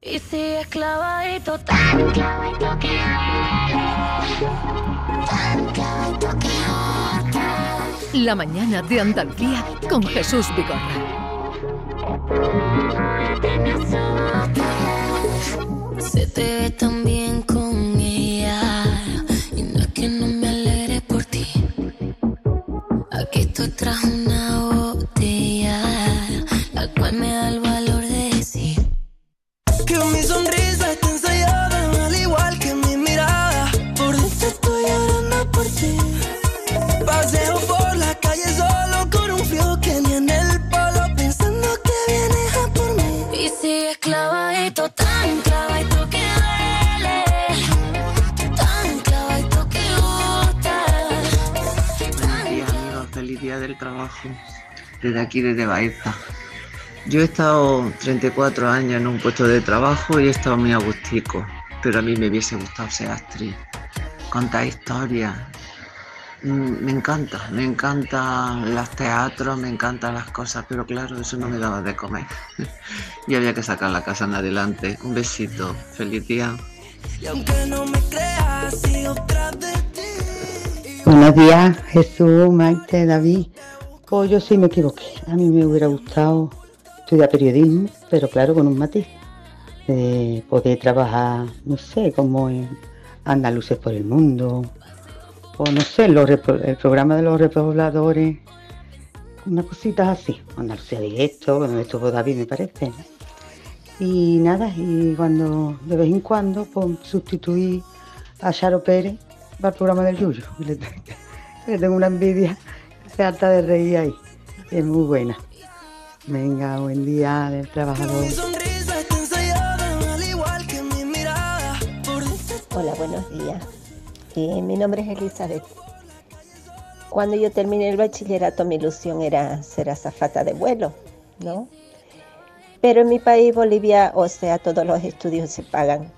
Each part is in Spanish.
Y sigue clavadito, tan clavadito que tan clavadito que La mañana de Andalucía con Jesús Vigorra. Se te ve tan bien con ella Y no es que no me alegre por ti Aquí estoy tras una botella La cual me da el Desde aquí, desde Baeza. Yo he estado 34 años en un puesto de trabajo y he estado muy agustico. Pero a mí me hubiese gustado ser actriz. Contar historias. Mm, Me encanta, me encantan los teatros, me encantan las cosas, pero claro, eso no me daba de comer. y había que sacar la casa en adelante. Un besito. Feliz día. Buenos días, Jesús, Maite, David. Pues yo sí me equivoqué. A mí me hubiera gustado estudiar periodismo, pero claro, con un matiz. De poder trabajar, no sé, como en Andaluces por el Mundo, o no sé, los el programa de los repobladores, unas cositas así. Andalucía directo, donde estuvo David, me parece. Y nada, y cuando de vez en cuando pues, sustituí a Charo Pérez para el programa del Yuyo. Le tengo una envidia, se harta de reír ahí. Es muy buena. Venga, buen día del trabajador. Hola, buenos días. Eh, mi nombre es Elizabeth. Cuando yo terminé el bachillerato, mi ilusión era ser azafata de vuelo, ¿no? Pero en mi país, Bolivia, o sea, todos los estudios se pagan.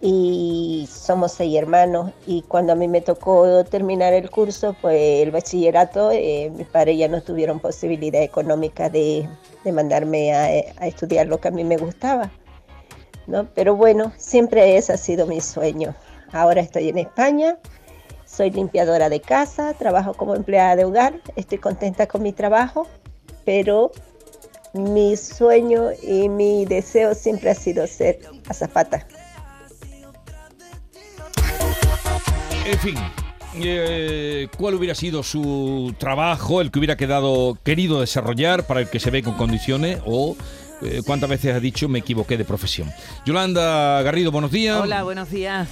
Y somos seis hermanos. Y cuando a mí me tocó terminar el curso, pues el bachillerato, eh, mis padres ya no tuvieron posibilidad económica de, de mandarme a, a estudiar lo que a mí me gustaba. ¿no? Pero bueno, siempre ese ha sido mi sueño. Ahora estoy en España, soy limpiadora de casa, trabajo como empleada de hogar, estoy contenta con mi trabajo, pero mi sueño y mi deseo siempre ha sido ser azafata. En fin, eh, ¿cuál hubiera sido su trabajo, el que hubiera quedado querido desarrollar para el que se ve con condiciones o eh, cuántas veces ha dicho me equivoqué de profesión? Yolanda Garrido, buenos días. Hola, buenos días.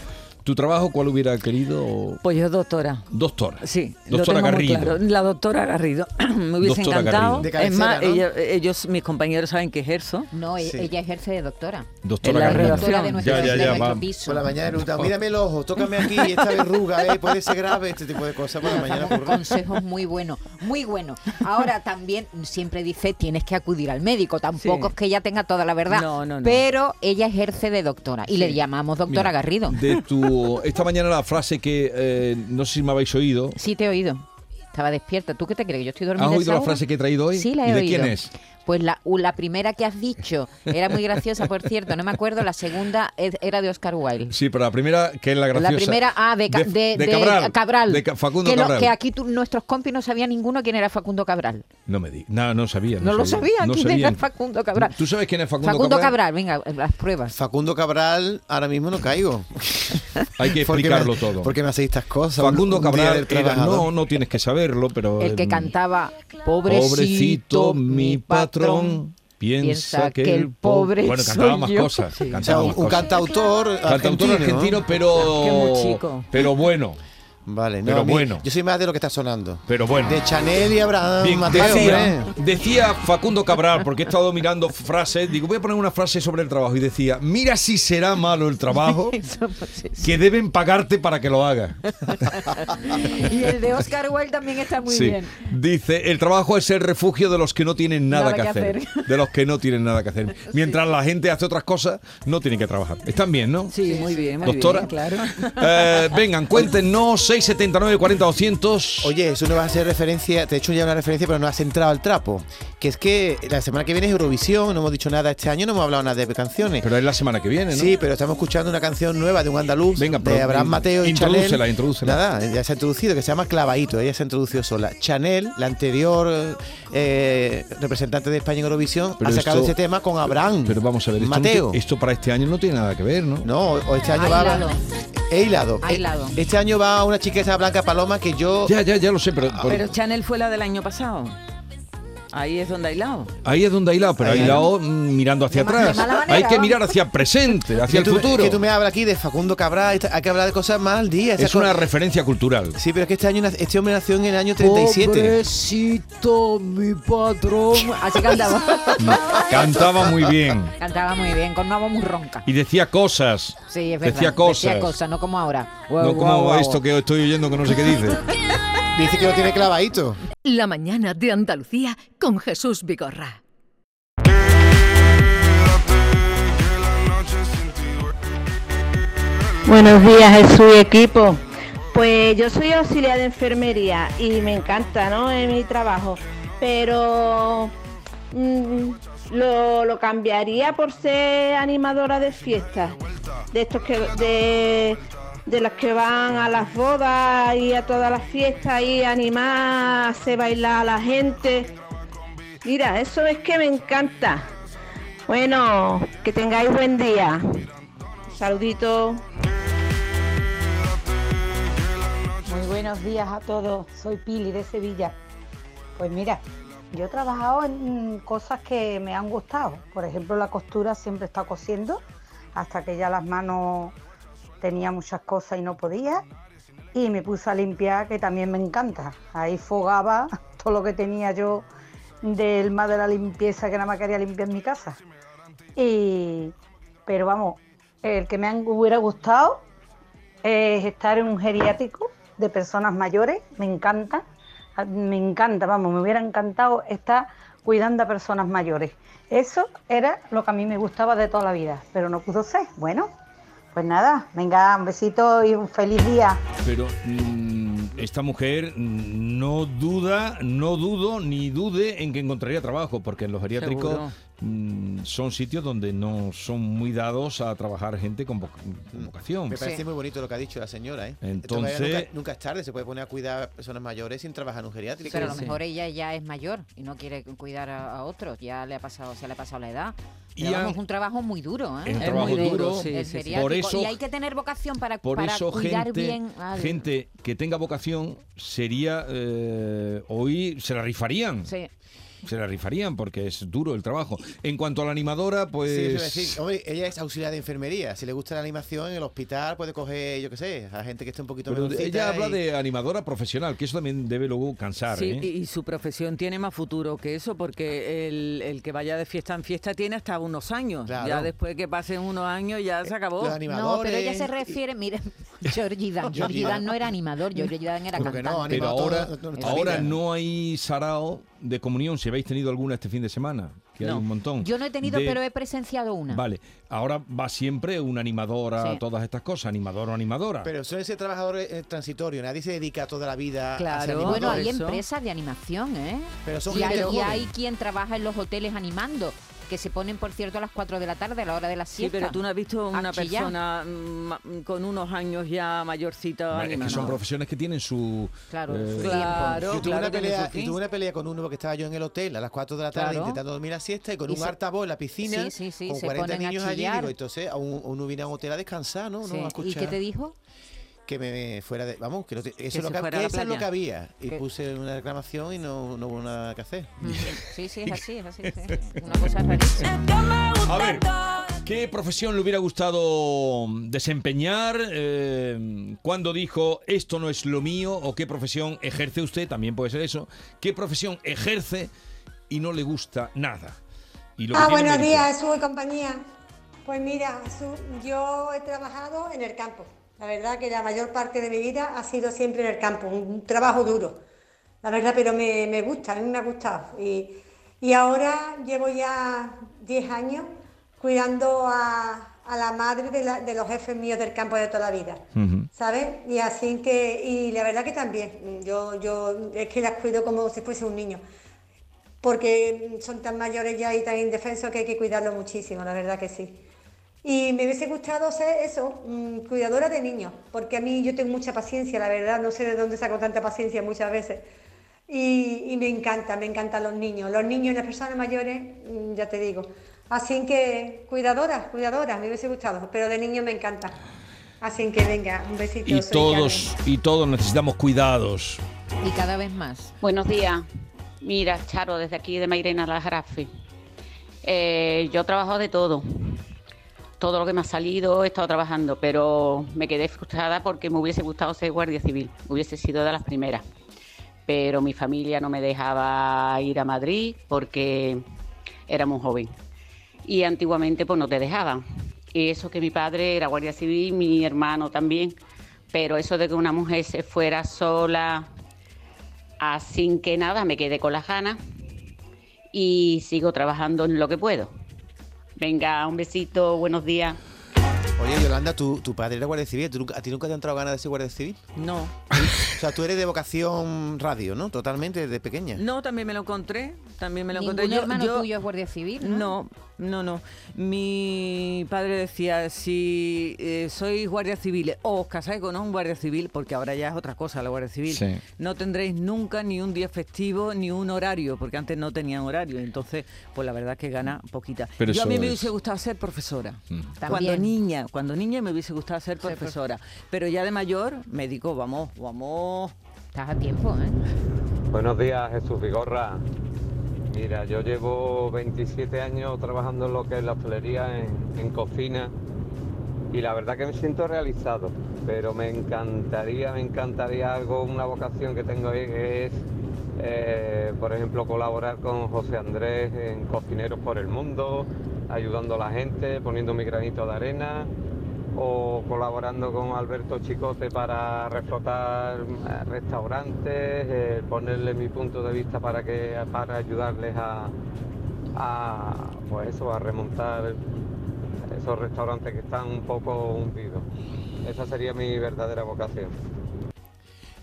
¿Tu trabajo cuál hubiera querido? Pues yo doctora. Doctora. Sí, lo Doctora tengo muy Garrido. claro. La doctora Garrido. Me hubiese Doctora encantado. Garrido. De es más, cabecera, ¿no? ella- ellos, mis compañeros saben que ejerzo. No, e- Sí. ella ejerce de doctora. Doctora En la Garrido. Doctora de nuestro, Ya, ya, de ya, nuestro piso. Por la mañana mírame el ojo, tócame aquí, esta verruga, ¿eh? puede ser grave, este tipo de cosas por la mañana. Por... consejos muy buenos, muy buenos. Ahora también siempre dice tienes que acudir al médico. Tampoco Sí. es que ella tenga toda la verdad, No, no, no. pero ella ejerce de doctora y le llamamos doctora Mira, Garrido. De tu, esta mañana la frase que eh, no sé si me habéis oído. Sí te he oído. Estaba despierta. ¿Tú qué te crees? ¿Yo estoy dormida? ¿Has oído la hora? frase que he traído hoy? Sí, la he ¿Y de oído. quién es? Pues la, primera que has dicho era muy graciosa, por cierto, no me acuerdo. La segunda era de Oscar Wilde. Sí, pero la primera, que es la graciosa. La primera, ah, de, Ca- de- de Cabral. De Facundo que, lo- Cabral. que aquí nuestros compis no sabía ninguno quién era Facundo Cabral. No me digas. No, no sabía. No, lo sabían No quién sabían. era Facundo Cabral. ¿Tú sabes quién es Facundo, Facundo Cabral? Cabral, venga, las pruebas. Facundo Cabral, ahora mismo no caigo. Hay que Porque explicarlo me- todo. Porque me hacéis estas cosas. Facundo Cabral era- no, no tienes que saberlo, pero El que cantaba Pobrecito, Pobrecito mi patrón piensa que el pobre bueno cantaba soy más yo. cosas, O sea, cantaba un, más un cosas. cantautor Cantautor argentino, pero Que muy chico. pero bueno, Vale, no, Pero a mí- bueno. Yo soy más de lo que está sonando. pero bueno. De Chanel y Abraham Bien, Mateo, decía, decía Facundo Cabral, porque he estado mirando frases, digo, voy a poner una frase sobre el trabajo y decía, mira si será malo el trabajo pues, que deben pagarte para que lo hagas. Y el de Oscar Wilde también está muy Sí. bien. Dice, el trabajo es el refugio de los que no tienen nada, Nada que, que hacer. hacer. De los que no tienen nada que hacer. Mientras la gente hace otras cosas, no tienen que trabajar. Están bien, ¿no? Sí, muy bien, muy Doctora. bien, claro. Eh, vengan, cuéntenos 679 40 200. Oye, eso no va a ser referencia, te he hecho ya una referencia, pero no has entrado al trapo. Que es que la semana que viene es Eurovisión, no hemos dicho nada este año, no hemos hablado nada de canciones. Pero es la semana que viene, ¿no? Sí, pero estamos escuchando una canción nueva de un andaluz, Venga, de Abraham Mateo y introdúcela, Chanel. introdúcela. Nada, ya se ha introducido, que se llama Clavadito, ella se ha introducido sola. Chanel, la anterior eh, representante de España en Eurovisión, Pero ha sacado esto- ese tema con Abraham. Pero vamos a ver, esto, no Mateo. esto para este año no tiene nada que ver, ¿no? No, o este año Ha va hilado. He hilado. Ha hilado. Este año va una chica esa Blanca Paloma que yo Ya, ya, ya lo sé, pero, por- Pero Chanel fue la del año pasado. Ahí es donde ha hilado. ahí es donde ha hilado, pero ha Ahí. hilado mm, mirando hacia atrás. Hay que mirar hacia el presente, hacia el futuro. que tú me hablas aquí de Facundo Cabral, hay que hablar de cosas más al día. Es una referencia cultural. Sí, pero es que este año este hombre nació en el año 37. Pobrecito, mi patrón. Así cantaba. Cantaba muy bien. cantaba muy bien, con una voz muy ronca. Y decía cosas. Sí, es verdad. Decía cosas. Decía cosas, no como ahora. No como esto que estoy oyendo que no sé qué dice. Dice que lo tiene clavadito. La mañana de Andalucía con Jesús Vigorra. Buenos días, Jesús y equipo. Pues yo soy auxiliar de enfermería y me encanta, ¿no? Es mi trabajo. Pero mm, lo, lo cambiaría por ser animadora de fiestas. De estos que de, de las que van a las bodas y a todas las fiestas y animar, hacer bailar a la gente. Mira, eso es que me encanta. Bueno, que tengáis buen día. Saludito. Muy buenos días a todos, soy Pili de Sevilla. Pues mira, yo he trabajado en cosas que me han gustado. Por ejemplo, la costura siempre estado cosiendo hasta que ya las manos tenía muchas cosas y no podía. Y me puse a limpiar, que también me encanta. Ahí fogaba todo lo que tenía yo del más de la limpieza que nada más quería limpiar mi casa. Y, pero vamos, el que me hubiera gustado es estar en un geriátrico de personas mayores, me encanta, me encanta, vamos, me hubiera encantado estar cuidando a personas mayores. Eso era lo que a mí me gustaba de toda la vida, pero no pudo ser. Bueno, pues nada, venga, un besito y un feliz día. Pero mm, esta mujer no duda, no dudo ni dude en que encontraría trabajo, porque en los geriátricos Seguro. Mm, son sitios donde no son muy dados a trabajar gente con, voc- con vocación. Me parece muy bonito lo que ha dicho la señora, ¿eh? Entonces- Esto nunca, nunca es tarde, se puede poner a cuidar a personas mayores sin trabajar en un geriátrico. Pero a lo mejor ella ya es mayor y no quiere cuidar a, a otros, ya le ha pasado, se le ha pasado la edad. Pero Y vamos, es un trabajo muy duro, ¿eh? Es un trabajo muy duro, duro, sí, el. Por eso- y hay que tener vocación para, Por para eso cuidar gente, bien al- gente que tenga vocación sería eh, hoy se la rifarían. Sí. Se la rifarían porque es duro el trabajo. En cuanto a la animadora, pues Sí, eso a decir. Hombre, ella es auxiliar de enfermería. Si le gusta la animación en el hospital, puede coger, yo qué sé, a gente que esté un poquito Pero ella habla de animadora profesional, que eso también debe luego cansar. Sí, ¿eh? y, y su profesión tiene más futuro que eso, porque el, el que vaya de fiesta en fiesta tiene hasta unos años. Claro. Ya después que pasen unos años ya se acabó. No, pero ella se refiere, mire, Georgie Dan. Georgie Dan no era animador, Georgie Dan era cantante. Pero ahora, ahora no hay sarao de comunión, si habéis tenido alguna este fin de semana, que hay un montón. Yo no he tenido, de- pero he presenciado una. Vale, ahora va siempre una animadora a Sí. todas estas cosas, animador o animadora. Pero suele ser trabajador eh, transitorio, nadie se dedica toda la vida a ser animador. Bueno, hay empresas de animación, ¿eh? Pero son y, gente hay, y hay quien trabaja en los hoteles animando, que se ponen, por cierto, a las 4 de la tarde, a la hora de la Sí, siesta. pero tú no has visto a una chillar. persona mm, ma- con unos años ya mayorcita es que son profesiones que tienen su... Claro, eh, Claro, yo tuve, claro, una pelea, su yo tuve una pelea con uno porque estaba yo en el hotel a las 4 de la tarde Claro. intentando dormir la siesta y con Y un se- altavoz en la piscina Sí, sí, sí, con se 40 ponen a niños allí. Digo, entonces a un- uno viene a un hotel a descansar, ¿no? Sí. no a ¿Y qué te dijo? Que me fuera de... Vamos, que, no te- eso, Que es lo que, que eso es lo que había. Y puse una reclamación y no, no hubo nada que hacer. Sí, sí, es así, es así. sí. Una cosa rarísima. A ver, ¿qué profesión le hubiera gustado desempeñar? Eh, ¿Cuándo dijo esto no es lo mío? ¿O qué profesión ejerce usted? También puede ser eso. ¿Qué profesión ejerce y no le gusta nada? Y lo que Ah, buenos días, y compañía. Pues mira, yo he trabajado en el campo. La verdad que la mayor parte de mi vida ha sido siempre en el campo, un, trabajo duro. La verdad, pero me, me gusta, a mí me ha gustado. Y, y ahora llevo ya 10 años cuidando a, a la madre de, la- de los jefes míos del campo de toda la vida. ¿sabes? Y así que, y la verdad que también, yo, yo es que las cuido como si fuese un niño, porque son tan mayores ya y tan indefensos que hay que cuidarlo muchísimo, la verdad que sí. Y me hubiese gustado ser eso, mm, cuidadora de niños, porque a mí yo tengo mucha paciencia, la verdad, no sé de dónde saco tanta paciencia muchas veces. Y, y me encanta, me encantan los niños. Los niños y las personas mayores, mm, ya te digo. Así que cuidadora, cuidadora, me hubiese gustado, pero de niño me encanta. Así que venga, un besito. Y todos, y todos necesitamos cuidados. Y cada vez más. Buenos días. Mira, Charo, desde aquí de Mairena La Jarafe. Eh, yo trabajo de todo. Todo lo que me ha salido he estado trabajando, pero me quedé frustrada porque me hubiese gustado ser guardia civil. Hubiese sido de las primeras. Pero mi familia no me dejaba ir a Madrid porque era muy joven. Y antiguamente pues no te dejaban. Y eso que mi padre era guardia civil, mi hermano también. Pero eso de que una mujer se fuera sola Así que nada, me quedé con las ganas y sigo trabajando en lo que puedo. Venga, un besito, buenos días. Oye, Yolanda, ¿tu, tu padre era guardia civil. ¿Tú nunca- ¿A ti nunca te han entrado ganas de ser guardia civil? No. O sea, tú eres de vocación radio, ¿no? Totalmente, desde pequeña. No, también me lo encontré. También me lo ¿Ningún encontré. hermano tuyo es guardia civil? No, no, no. Mi padre decía, si eh, sois guardia civil o os casáis con un guardia civil, porque ahora ya es otra cosa la guardia civil, Sí. no tendréis nunca ni un día festivo ni un horario, porque antes no tenían horario. Entonces, pues la verdad que gana poquita. Pero Yo a mí me es- hubiese gustado ser profesora. Cuando También. Niña, cuando niña me hubiese gustado ser profesora. Pero ya de mayor me digo, vamos, vamos. Estás a tiempo, ¿eh? Buenos días, Jesús Vigorra. Mira, yo llevo 27 años trabajando en lo que es la hostelería, en, en cocina, y la verdad que me siento realizado, pero me encantaría, me encantaría algo, una vocación que tengo ahí, que es, eh, por ejemplo, colaborar con José Andrés en Cocineros por el Mundo, ayudando a la gente, poniendo mi granito de arena, o colaborando con Alberto Chicote para reflotar eh, restaurantes, eh, ponerle mi punto de vista para que para ayudarles a, a pues eso, a remontar esos restaurantes que están un poco hundidos. Esa sería mi verdadera vocación.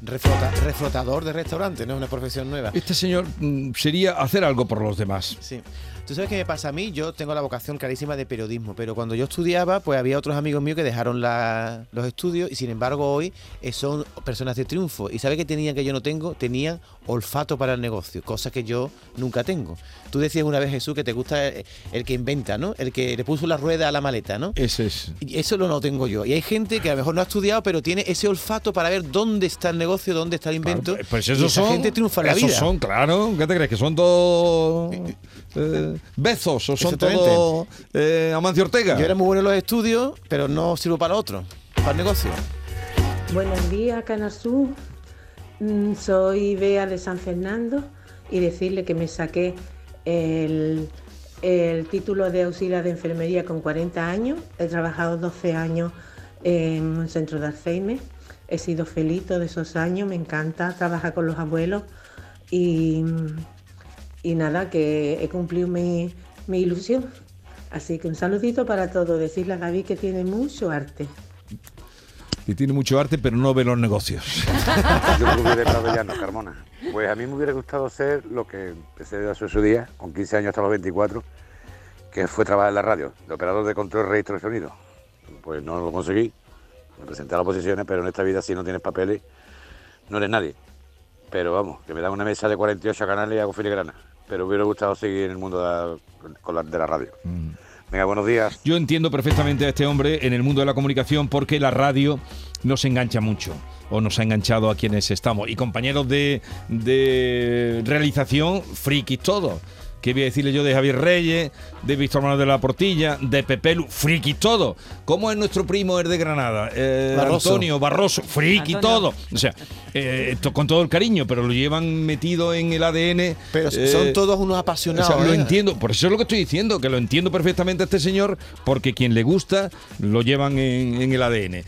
Reflota- reflotador de restaurante, ¿no? Es una profesión nueva. Este señor mm, sería hacer algo por los demás. Sí. ¿Tú sabes qué me pasa a mí? Yo tengo la vocación clarísima de periodismo, pero cuando yo estudiaba, pues había otros amigos míos que dejaron la- los estudios y sin embargo hoy eh, son personas de triunfo. ¿Y sabes qué tenían que yo no tengo? Tenían olfato para el negocio, cosa que yo nunca tengo. Tú decías una vez, Jesús, que te gusta el, el que inventa, ¿no? El que le puso la rueda a la maleta, ¿no? Ese es. Y eso lo no tengo yo. Y hay gente que a lo mejor no ha estudiado, pero tiene ese olfato para ver dónde está el negocio, dónde está el invento. Pues y esos esa son. gente triunfa en la esos vida. son, claro. ¿Qué te crees? ¿Que son todos eh, bezos o son todos eh, Amancio Ortega? Yo era muy bueno en los estudios, pero no sirvo para otro, para el negocio. Buenos días, Canal Sur. Mm, Soy Bea de San Fernando y decirle que me saqué el, el título de auxiliar de enfermería con 40 años. He trabajado 12 años en un centro de Alzheimer. He sido feliz todos esos años, me encanta trabajar con los abuelos y, y nada, que he cumplido mi, mi ilusión. Así que un saludito para todos. Decirle a David que tiene mucho arte. Que tiene mucho arte, pero no ve los negocios. Yo me hubiera estado llano, Carmona. Pues a mí me hubiera gustado ser lo que empecé a hacer su día, con 15 años hasta los 24, que fue trabajar en la radio, de operador de control, registro de sonido. Pues no lo conseguí, me presenté a las oposiciones, pero en esta vida si no tienes papeles, no eres nadie. Pero vamos, que me dan una mesa de 48 canales y hago filigrana. Pero me hubiera gustado seguir en el mundo de la, de radio. Venga, buenos días. Yo entiendo perfectamente a este hombre en el mundo de la comunicación porque la radio nos engancha mucho o nos ha enganchado a quienes estamos. Y compañeros de, de realización, frikis todos. ¿Qué voy a decirle yo de Javier Reyes, de Víctor Manuel de la Portilla, de Pepelu? Friki todo. ¿Cómo es nuestro primo el de Granada? Eh, Barroso. Antonio Barroso, friki Antonio. todo. O sea, eh, esto con todo el cariño, pero lo llevan metido en el ADN. Pero eh, son todos unos apasionados. o sea, lo ¿eh? entiendo, por eso es lo que estoy diciendo, que lo entiendo perfectamente a este señor, porque quien le gusta lo llevan en, en el ADN.